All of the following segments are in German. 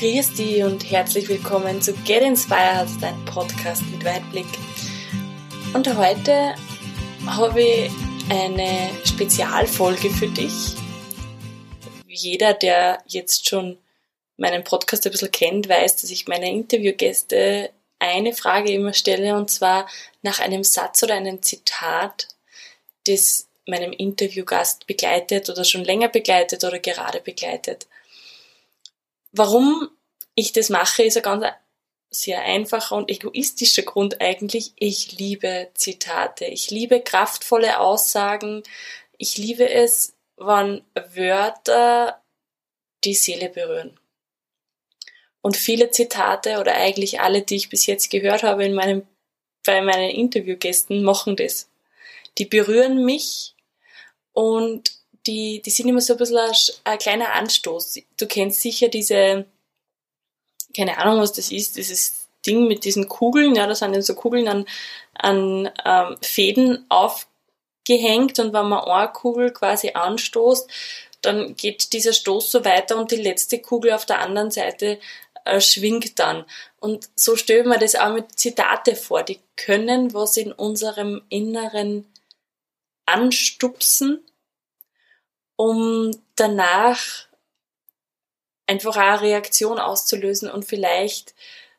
Grüß dich und herzlich willkommen zu Get Inspired, dein Podcast mit Weitblick. Und heute habe ich eine Spezialfolge für dich. Jeder, der jetzt schon meinen Podcast ein bisschen kennt, weiß, dass ich meine Interviewgäste eine Frage immer stelle und zwar nach einem Satz oder einem Zitat, das meinem Interviewgast begleitet oder schon länger begleitet oder gerade begleitet. Warum ich das mache, ist ein ganz sehr einfacher und egoistischer Grund eigentlich. Ich liebe Zitate. Ich liebe kraftvolle Aussagen. Ich liebe es, wann Wörter die Seele berühren. Und viele Zitate oder eigentlich alle, die ich bis jetzt gehört habe in meinem, bei meinen Interviewgästen, machen das. Die berühren mich und die, die sind immer so ein bisschen ein, ein kleiner Anstoß. Du kennst sicher diese, keine Ahnung, was das ist, dieses Ding mit diesen Kugeln, ja, da sind dann so Kugeln an, an ähm, Fäden aufgehängt und wenn man eine Kugel quasi anstoßt, dann geht dieser Stoß so weiter und die letzte Kugel auf der anderen Seite äh, schwingt dann. Und so stellen wir das auch mit Zitate vor. Die können was in unserem Inneren anstupsen um danach einfach auch eine Reaktion auszulösen und vielleicht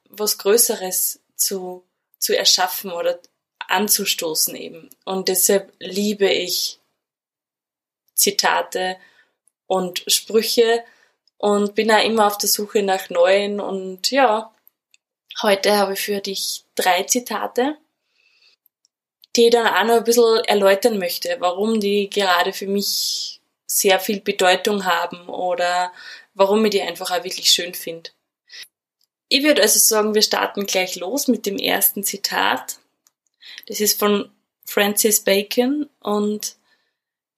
was Größeres zu, zu erschaffen oder anzustoßen eben. Und deshalb liebe ich Zitate und Sprüche und bin auch immer auf der Suche nach neuen und ja, heute habe ich für dich drei Zitate, die ich dann auch noch ein bisschen erläutern möchte, warum die gerade für mich sehr viel Bedeutung haben oder warum ich die einfach auch wirklich schön finde. Ich würde also sagen, wir starten gleich los mit dem ersten Zitat. Das ist von Francis Bacon und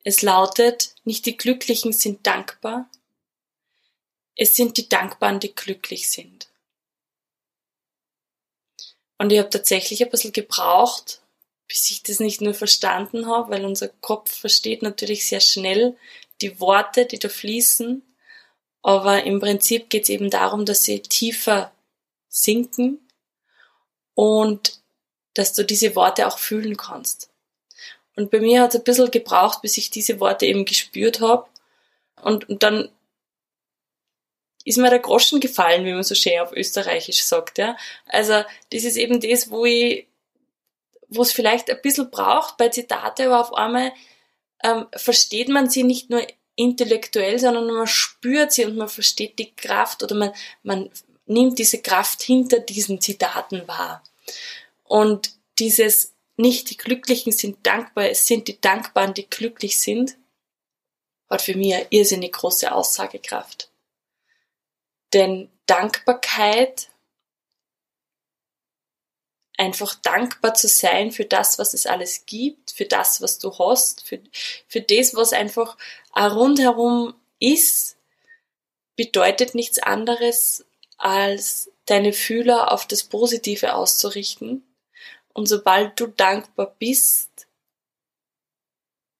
es lautet, nicht die Glücklichen sind dankbar, es sind die Dankbaren, die glücklich sind. Und ich habe tatsächlich ein bisschen gebraucht, bis ich das nicht nur verstanden habe, weil unser Kopf versteht natürlich sehr schnell die Worte, die da fließen, aber im Prinzip geht es eben darum, dass sie tiefer sinken und dass du diese Worte auch fühlen kannst. Und bei mir hat es ein bisschen gebraucht, bis ich diese Worte eben gespürt habe. Und, und dann ist mir der Groschen gefallen, wie man so schön auf Österreichisch sagt. Ja? Also das ist eben das, wo ich, wo es vielleicht ein bisschen braucht bei Zitate, aber auf einmal ähm, versteht man sie nicht nur intellektuell, sondern man spürt sie und man versteht die Kraft oder man, man nimmt diese Kraft hinter diesen Zitaten wahr. Und dieses nicht die Glücklichen sind dankbar, es sind die Dankbaren, die glücklich sind, hat für mich eine irrsinnig große Aussagekraft. Denn Dankbarkeit einfach dankbar zu sein für das, was es alles gibt, für das, was du hast, für, für das, was einfach rundherum ist, bedeutet nichts anderes, als deine Fühler auf das Positive auszurichten. Und sobald du dankbar bist,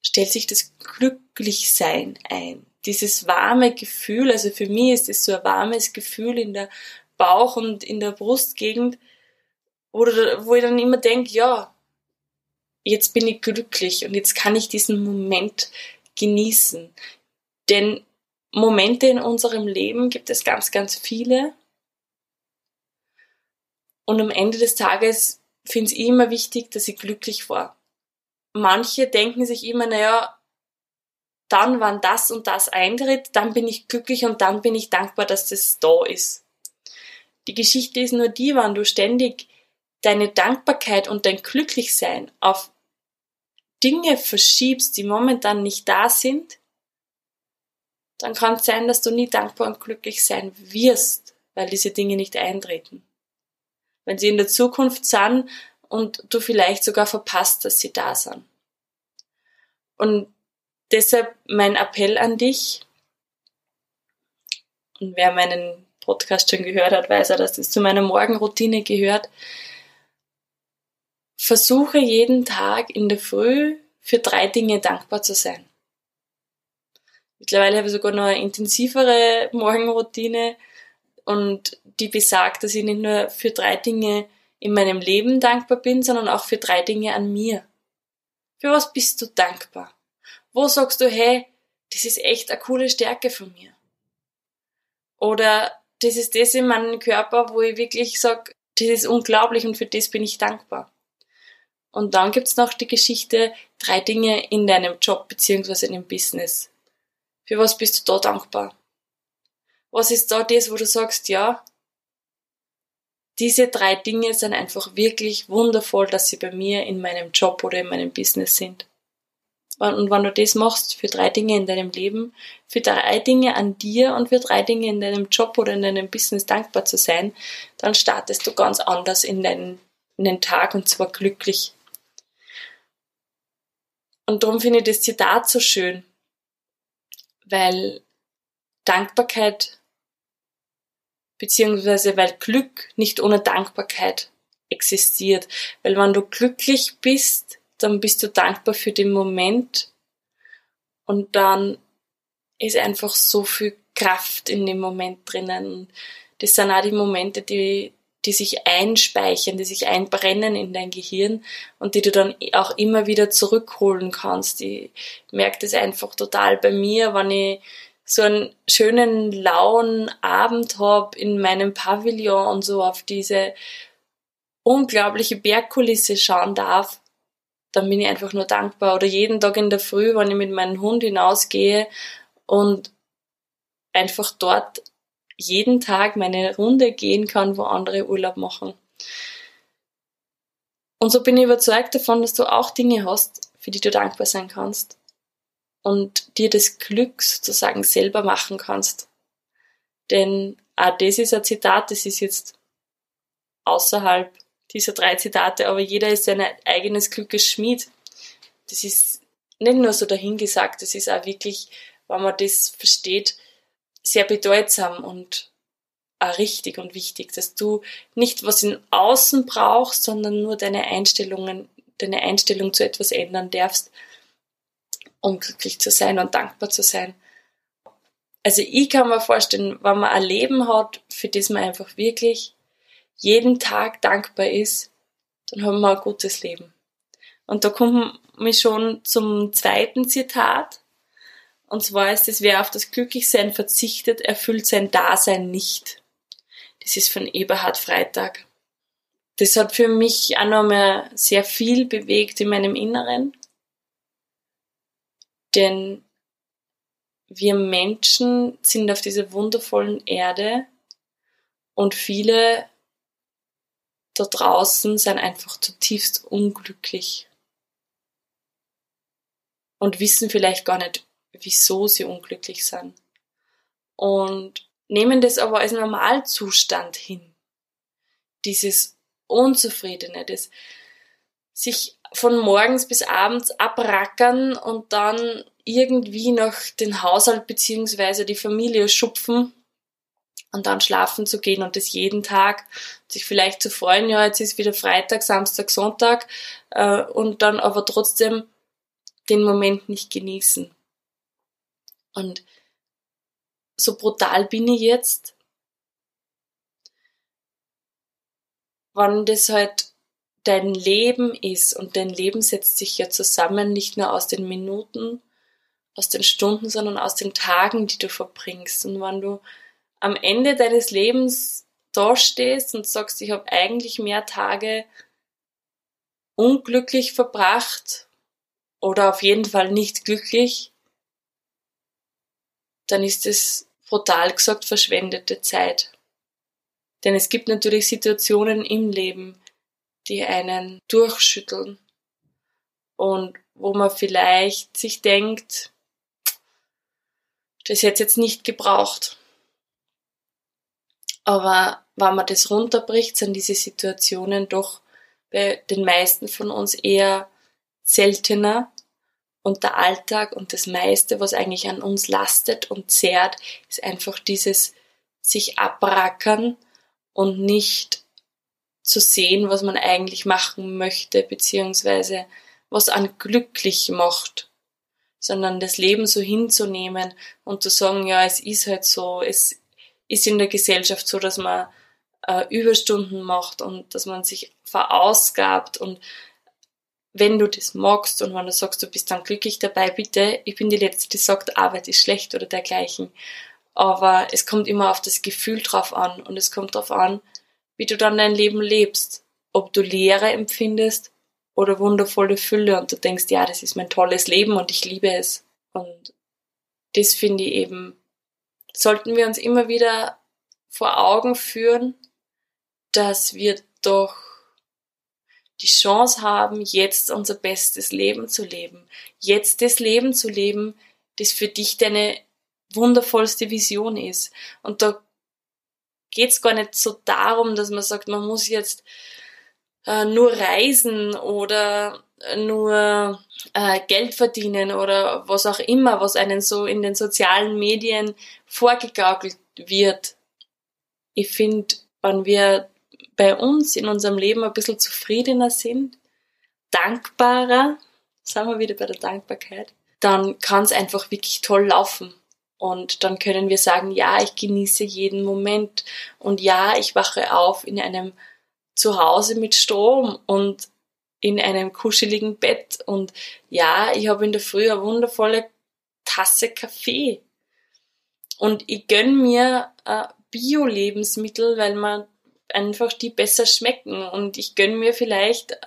stellt sich das Glücklichsein ein. Dieses warme Gefühl, also für mich ist es so ein warmes Gefühl in der Bauch- und in der Brustgegend, oder wo ich dann immer denke, ja, jetzt bin ich glücklich und jetzt kann ich diesen Moment genießen. Denn Momente in unserem Leben gibt es ganz, ganz viele. Und am Ende des Tages finde ich immer wichtig, dass ich glücklich war. Manche denken sich immer, naja, dann, wann das und das eintritt, dann bin ich glücklich und dann bin ich dankbar, dass das da ist. Die Geschichte ist nur die, wann du ständig deine Dankbarkeit und dein Glücklichsein auf Dinge verschiebst, die momentan nicht da sind, dann kann es sein, dass du nie dankbar und glücklich sein wirst, weil diese Dinge nicht eintreten. Wenn sie in der Zukunft sind und du vielleicht sogar verpasst, dass sie da sind. Und deshalb mein Appell an dich, und wer meinen Podcast schon gehört hat, weiß er, dass das zu meiner Morgenroutine gehört, Versuche jeden Tag in der Früh für drei Dinge dankbar zu sein. Mittlerweile habe ich sogar noch eine intensivere Morgenroutine. und die besagt, dass ich nicht nur für drei Dinge in meinem Leben dankbar bin, sondern auch für drei Dinge an mir. Für was bist du dankbar? Wo sagst du, hey, das ist echt eine coole Stärke von mir? Oder das ist das in meinem Körper, wo ich wirklich sage, das ist unglaublich und für das bin ich dankbar. Und dann gibt's noch die Geschichte, drei Dinge in deinem Job beziehungsweise in dem Business. Für was bist du da dankbar? Was ist da das, wo du sagst, ja, diese drei Dinge sind einfach wirklich wundervoll, dass sie bei mir in meinem Job oder in meinem Business sind. Und wenn du das machst für drei Dinge in deinem Leben, für drei Dinge an dir und für drei Dinge in deinem Job oder in deinem Business dankbar zu sein, dann startest du ganz anders in deinen, in den Tag und zwar glücklich. Und darum finde ich das Zitat so schön, weil Dankbarkeit beziehungsweise weil Glück nicht ohne Dankbarkeit existiert. Weil wenn du glücklich bist, dann bist du dankbar für den Moment und dann ist einfach so viel Kraft in dem Moment drinnen. Das sind auch die Momente, die, die sich einspeichern, die sich einbrennen in dein Gehirn und die du dann auch immer wieder zurückholen kannst. Ich merke das einfach total bei mir, wenn ich so einen schönen, lauen Abend hab in meinem Pavillon und so auf diese unglaubliche Bergkulisse schauen darf, dann bin ich einfach nur dankbar. Oder jeden Tag in der Früh, wenn ich mit meinem Hund hinausgehe und einfach dort jeden Tag meine Runde gehen kann, wo andere Urlaub machen. Und so bin ich überzeugt davon, dass du auch Dinge hast, für die du dankbar sein kannst und dir das Glück sozusagen selber machen kannst. Denn auch das ist ein Zitat, das ist jetzt außerhalb dieser drei Zitate, aber jeder ist sein eigenes Glückes Schmied. Das ist nicht nur so dahingesagt, das ist auch wirklich, wenn man das versteht, sehr bedeutsam und auch richtig und wichtig, dass du nicht was in Außen brauchst, sondern nur deine Einstellungen, deine Einstellung zu etwas ändern darfst um glücklich zu sein und dankbar zu sein. Also ich kann mir vorstellen, wenn man ein Leben hat, für das man einfach wirklich jeden Tag dankbar ist, dann haben wir ein gutes Leben. Und da kommen wir schon zum zweiten Zitat. Und zwar ist es, wer auf das Glücklichsein verzichtet, erfüllt sein Dasein nicht. Das ist von Eberhard Freitag. Das hat für mich auch nochmal sehr viel bewegt in meinem Inneren. Denn wir Menschen sind auf dieser wundervollen Erde und viele da draußen sind einfach zutiefst unglücklich und wissen vielleicht gar nicht, wieso sie unglücklich sind. Und nehmen das aber als Normalzustand hin. Dieses Unzufriedene, das sich von morgens bis abends abrackern und dann irgendwie noch den Haushalt beziehungsweise die Familie schupfen und dann schlafen zu gehen und das jeden Tag, sich vielleicht zu freuen, ja, jetzt ist wieder Freitag, Samstag, Sonntag äh, und dann aber trotzdem den Moment nicht genießen. Und so brutal bin ich jetzt, wann das halt dein Leben ist. Und dein Leben setzt sich ja zusammen nicht nur aus den Minuten, aus den Stunden, sondern aus den Tagen, die du verbringst. Und wenn du am Ende deines Lebens dastehst und sagst, ich habe eigentlich mehr Tage unglücklich verbracht oder auf jeden Fall nicht glücklich, dann ist es brutal gesagt verschwendete Zeit. Denn es gibt natürlich Situationen im Leben, die einen durchschütteln und wo man vielleicht sich denkt, das hätte jetzt nicht gebraucht. Aber wenn man das runterbricht, sind diese Situationen doch bei den meisten von uns eher seltener und der Alltag und das meiste, was eigentlich an uns lastet und zehrt, ist einfach dieses sich abrackern und nicht zu sehen, was man eigentlich machen möchte, beziehungsweise was an glücklich macht, sondern das Leben so hinzunehmen und zu sagen, ja, es ist halt so, es, ist in der Gesellschaft so, dass man äh, Überstunden macht und dass man sich verausgabt und wenn du das magst und wenn du sagst, du bist dann glücklich dabei, bitte, ich bin die Letzte, die sagt, Arbeit ist schlecht oder dergleichen. Aber es kommt immer auf das Gefühl drauf an und es kommt drauf an, wie du dann dein Leben lebst. Ob du Leere empfindest oder wundervolle Fülle und du denkst, ja, das ist mein tolles Leben und ich liebe es. Und das finde ich eben, sollten wir uns immer wieder vor Augen führen, dass wir doch die Chance haben, jetzt unser bestes Leben zu leben. Jetzt das Leben zu leben, das für dich deine wundervollste Vision ist. Und da geht's gar nicht so darum, dass man sagt, man muss jetzt äh, nur reisen oder nur äh, Geld verdienen oder was auch immer, was einen so in den sozialen Medien vorgegaukelt wird. Ich finde, wenn wir bei uns in unserem Leben ein bisschen zufriedener sind, dankbarer, sagen wir wieder bei der Dankbarkeit, dann kann es einfach wirklich toll laufen. Und dann können wir sagen, ja, ich genieße jeden Moment und ja, ich wache auf in einem Zuhause mit Strom und in einem kuscheligen Bett und ja, ich habe in der Früh eine wundervolle Tasse Kaffee. Und ich gönn mir äh, Bio-Lebensmittel, weil man einfach die besser schmecken und ich gönn mir vielleicht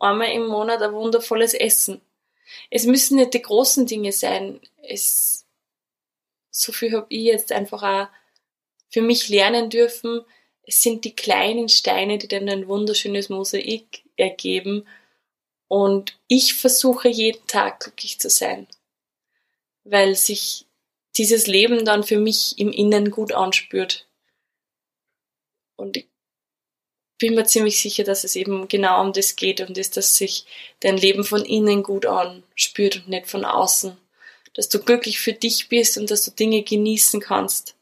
einmal im Monat ein wundervolles Essen. Es müssen nicht die großen Dinge sein. Es, so viel habe ich jetzt einfach auch für mich lernen dürfen. Es sind die kleinen Steine, die dann ein wunderschönes Mosaik ergeben. Und ich versuche jeden Tag glücklich zu sein, weil sich dieses Leben dann für mich im Innen gut anspürt. Und ich bin mir ziemlich sicher, dass es eben genau um das geht, um das, dass sich dein Leben von innen gut anspürt und nicht von außen. Dass du glücklich für dich bist und dass du Dinge genießen kannst.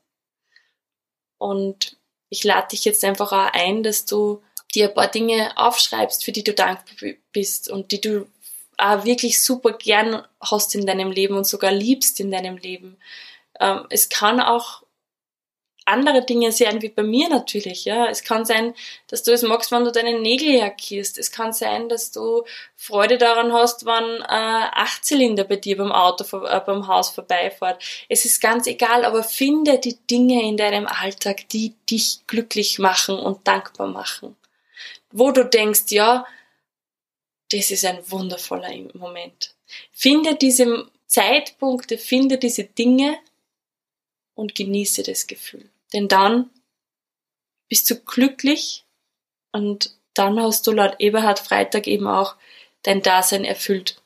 Und ich lade dich jetzt einfach auch ein, dass du dir ein paar Dinge aufschreibst, für die du dankbar bist und die du auch wirklich super gern hast in deinem Leben und sogar liebst in deinem Leben. Ähm, es kann auch andere Dinge sein wie bei mir natürlich, ja. Es kann sein, dass du es magst, wenn du deine Nägel lackierst. Es kann sein, dass du Freude daran hast, wenn äh, Achtzylinder bei dir beim Auto, äh, beim Haus vorbeifährt. Es ist ganz egal, aber finde die Dinge in deinem Alltag, die dich glücklich machen und dankbar machen. Wo du denkst, ja, das ist ein wundervoller Moment. Finde diese Zeitpunkte, finde diese Dinge und genieße das Gefühl. Denn dann bist du glücklich und dann hast du laut Eberhard Freitag eben auch dein Dasein erfüllt.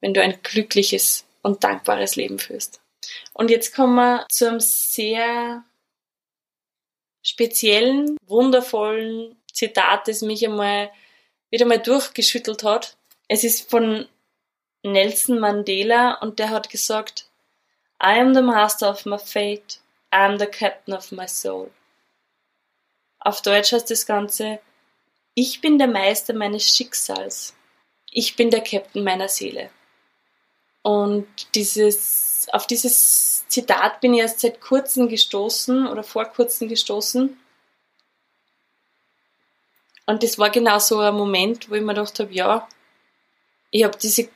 Wenn du ein glückliches und dankbares Leben führst. Und jetzt kommen wir zu einem sehr speziellen, wundervollen Zitat, das mich einmal wieder mal durchgeschüttelt hat. Es ist von Nelson Mandela und der hat gesagt, I am the master of my fate. I am the captain of my soul. Auf Deutsch heißt das Ganze, ich bin der Meister meines Schicksals. Ich bin der Captain meiner Seele. Und dieses, auf dieses Zitat bin ich erst seit kurzem gestoßen oder vor kurzem gestoßen. Und das war genau so ein Moment, wo ich mir gedacht habe, ja, ich habe diese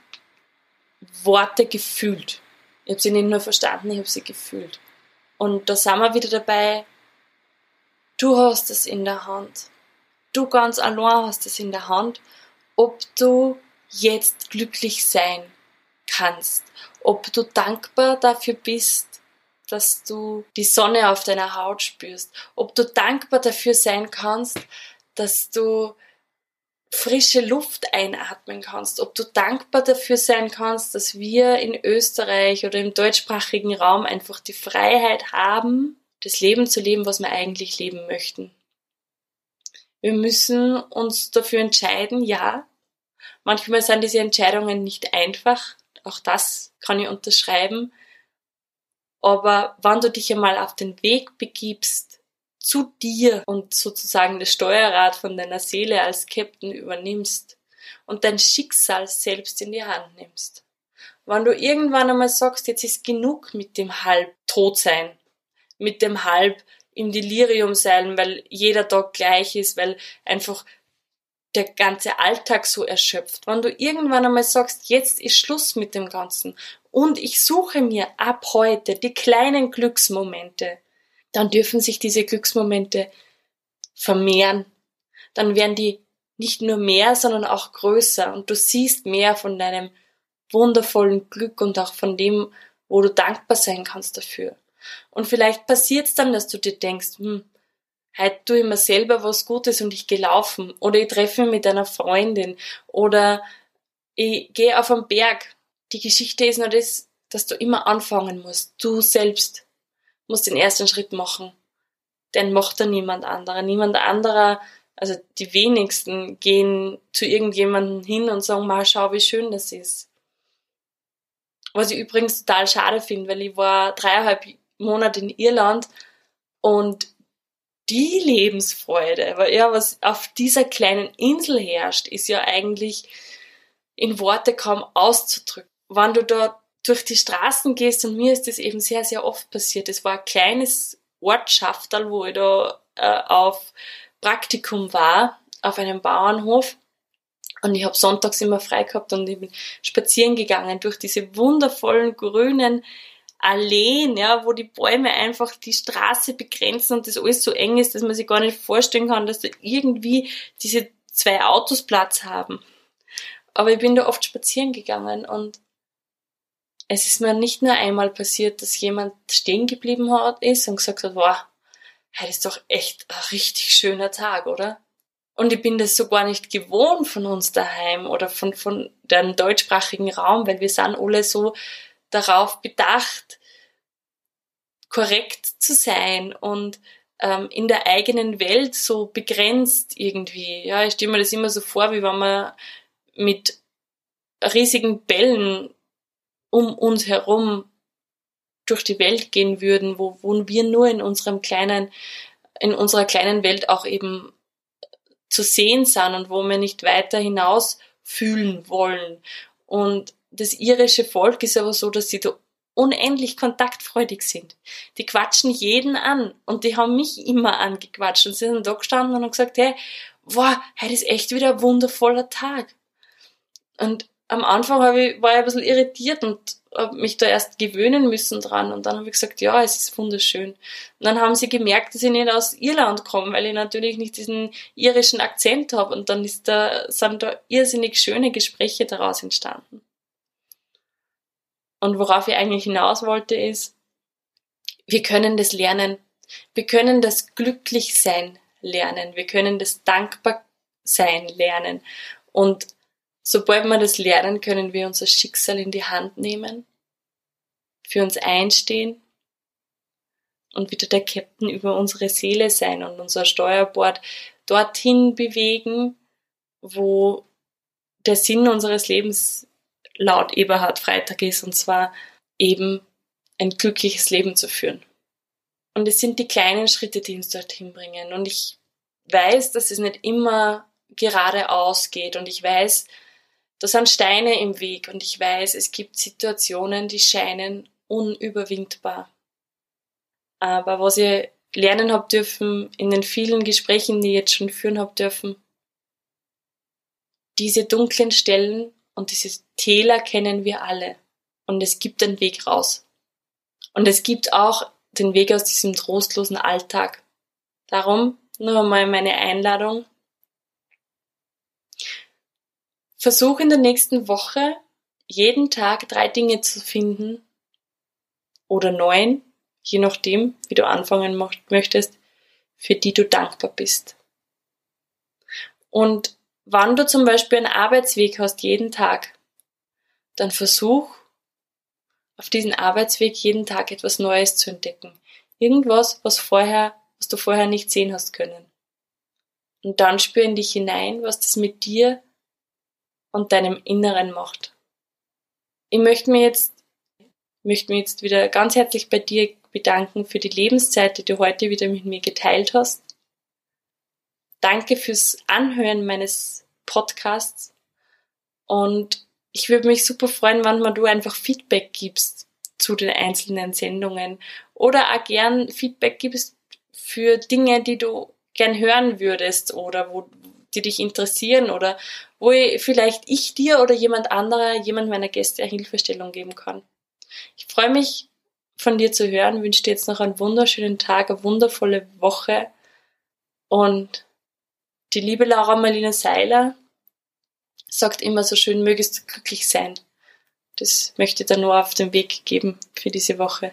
Worte gefühlt. Ich habe sie nicht nur verstanden, ich habe sie gefühlt. Und da sind wir wieder dabei, du hast es in der Hand. Du ganz allein hast es in der Hand, ob du jetzt glücklich sein kannst, ob du dankbar dafür bist, dass du die Sonne auf deiner Haut spürst, ob du dankbar dafür sein kannst, dass du frische Luft einatmen kannst, ob du dankbar dafür sein kannst, dass wir in Österreich oder im deutschsprachigen Raum einfach die Freiheit haben, das Leben zu leben, was wir eigentlich leben möchten. Wir müssen uns dafür entscheiden, ja. Manchmal sind diese Entscheidungen nicht einfach, auch das kann ich unterschreiben. Aber wenn du dich einmal auf den Weg begibst, zu dir und sozusagen das Steuerrad von deiner Seele als Captain übernimmst und dein Schicksal selbst in die Hand nimmst. Wenn du irgendwann einmal sagst, jetzt ist genug mit dem Halbtotsein, mit dem Halb im Delirium sein, weil jeder Tag gleich ist, weil einfach der ganze Alltag so erschöpft. Wenn du irgendwann einmal sagst, jetzt ist Schluss mit dem Ganzen und ich suche mir ab heute die kleinen Glücksmomente, dann dürfen sich diese Glücksmomente vermehren. Dann werden die nicht nur mehr, sondern auch größer und du siehst mehr von deinem wundervollen Glück und auch von dem, wo du dankbar sein kannst dafür. Und vielleicht passiert es dann, dass du dir denkst, hm, heute tue ich mir selber was Gutes und ich gehe laufen oder ich treffe mich mit einer Freundin oder ich gehe auf einen Berg. Die Geschichte ist nur das, dass du immer anfangen musst. Du selbst musst den ersten Schritt machen. Den macht da niemand anderer. Niemand anderer, also die wenigsten gehen zu irgendjemandem hin und sagen, mal schau, wie schön das ist. Was ich übrigens total schade finde, weil ich war dreieinhalb Monate in Irland und die Lebensfreude, weil ja, was auf dieser kleinen Insel herrscht, ist ja eigentlich in Worte kaum auszudrücken. Wenn du da durch die Straßen gehst, und mir ist das eben sehr, sehr oft passiert, es war ein kleines Ortschafterl, wo ich da äh, auf Praktikum war, auf einem Bauernhof. Und ich habe sonntags immer frei gehabt und ich bin spazieren gegangen durch diese wundervollen grünen Alleen, ja, wo die Bäume einfach die Straße begrenzen und das alles so eng ist, dass man sich gar nicht vorstellen kann, dass da irgendwie diese zwei Autos Platz haben. Aber ich bin da oft spazieren gegangen und es ist mir nicht nur einmal passiert, dass jemand stehen geblieben hat, ist und gesagt hat, wow, heute ist doch echt ein richtig schöner Tag, oder? Und ich bin das so gar nicht gewohnt von uns daheim oder von, von dem deutschsprachigen Raum, weil wir sind alle so darauf bedacht, korrekt zu sein und ähm, in der eigenen Welt so begrenzt irgendwie. Ja, ich stelle mir das immer so vor, wie wenn man mit riesigen Bällen um uns herum durch die Welt gehen würden, wo, wo wir nur in unserem kleinen, in unserer kleinen Welt auch eben zu sehen sind und wo wir nicht weiter hinaus fühlen wollen. Und das irische Volk ist aber so, dass sie da unendlich kontaktfreudig sind. Die quatschen jeden an und die haben mich immer angequatscht und sie sind da gestanden und haben gesagt, hey, wow, heute ist echt wieder ein wundervoller Tag. Und am Anfang ich, war ich ein bisschen irritiert und habe mich da erst gewöhnen müssen dran und dann habe ich gesagt, ja, es ist wunderschön. Und dann haben sie gemerkt, dass ich nicht aus Irland komme, weil ich natürlich nicht diesen irischen Akzent habe und dann ist da, sind da irrsinnig schöne Gespräche daraus entstanden. Und worauf ich eigentlich hinaus wollte ist, wir können das lernen. Wir können das Glücklichsein lernen. Wir können das Dankbarsein lernen. Und sobald wir das lernen, können wir unser Schicksal in die Hand nehmen, für uns einstehen und wieder der Captain über unsere Seele sein und unser Steuerbord dorthin bewegen, wo der Sinn unseres Lebens laut Eberhard Freitag ist, und zwar eben ein glückliches Leben zu führen. Und es sind die kleinen Schritte, die uns dorthin bringen. Und ich weiß, dass es nicht immer geradeaus geht. Und ich weiß, da sind Steine im Weg. Und ich weiß, es gibt Situationen, die scheinen unüberwindbar. Aber was ihr lernen habt dürfen in den vielen Gesprächen, die ich jetzt schon führen habt dürfen, diese dunklen Stellen und diese Täler kennen wir alle. Und es gibt einen Weg raus. Und es gibt auch den Weg aus diesem trostlosen Alltag. Darum nur einmal meine Einladung. Versuch in der nächsten Woche jeden Tag drei Dinge zu finden oder neun, je nachdem, wie du anfangen möchtest, für die du dankbar bist. Und Wann du zum Beispiel einen Arbeitsweg hast jeden Tag, dann versuch auf diesen Arbeitsweg jeden Tag etwas Neues zu entdecken. Irgendwas, was vorher, was du vorher nicht sehen hast können. Und dann spür in dich hinein, was das mit dir und deinem Inneren macht. Ich möchte mir jetzt, möchte mir jetzt wieder ganz herzlich bei dir bedanken für die Lebenszeit, die du heute wieder mit mir geteilt hast. Danke fürs Anhören meines Podcasts. Und ich würde mich super freuen, wenn man du einfach Feedback gibst zu den einzelnen Sendungen oder auch gern Feedback gibst für Dinge, die du gern hören würdest oder wo die dich interessieren oder wo ich, vielleicht ich dir oder jemand anderer, jemand meiner Gäste eine Hilfestellung geben kann. Ich freue mich von dir zu hören, wünsche dir jetzt noch einen wunderschönen Tag, eine wundervolle Woche und die liebe Laura Marlene Seiler sagt immer so schön, mögest du glücklich sein. Das möchte ich dir nur auf den Weg geben für diese Woche.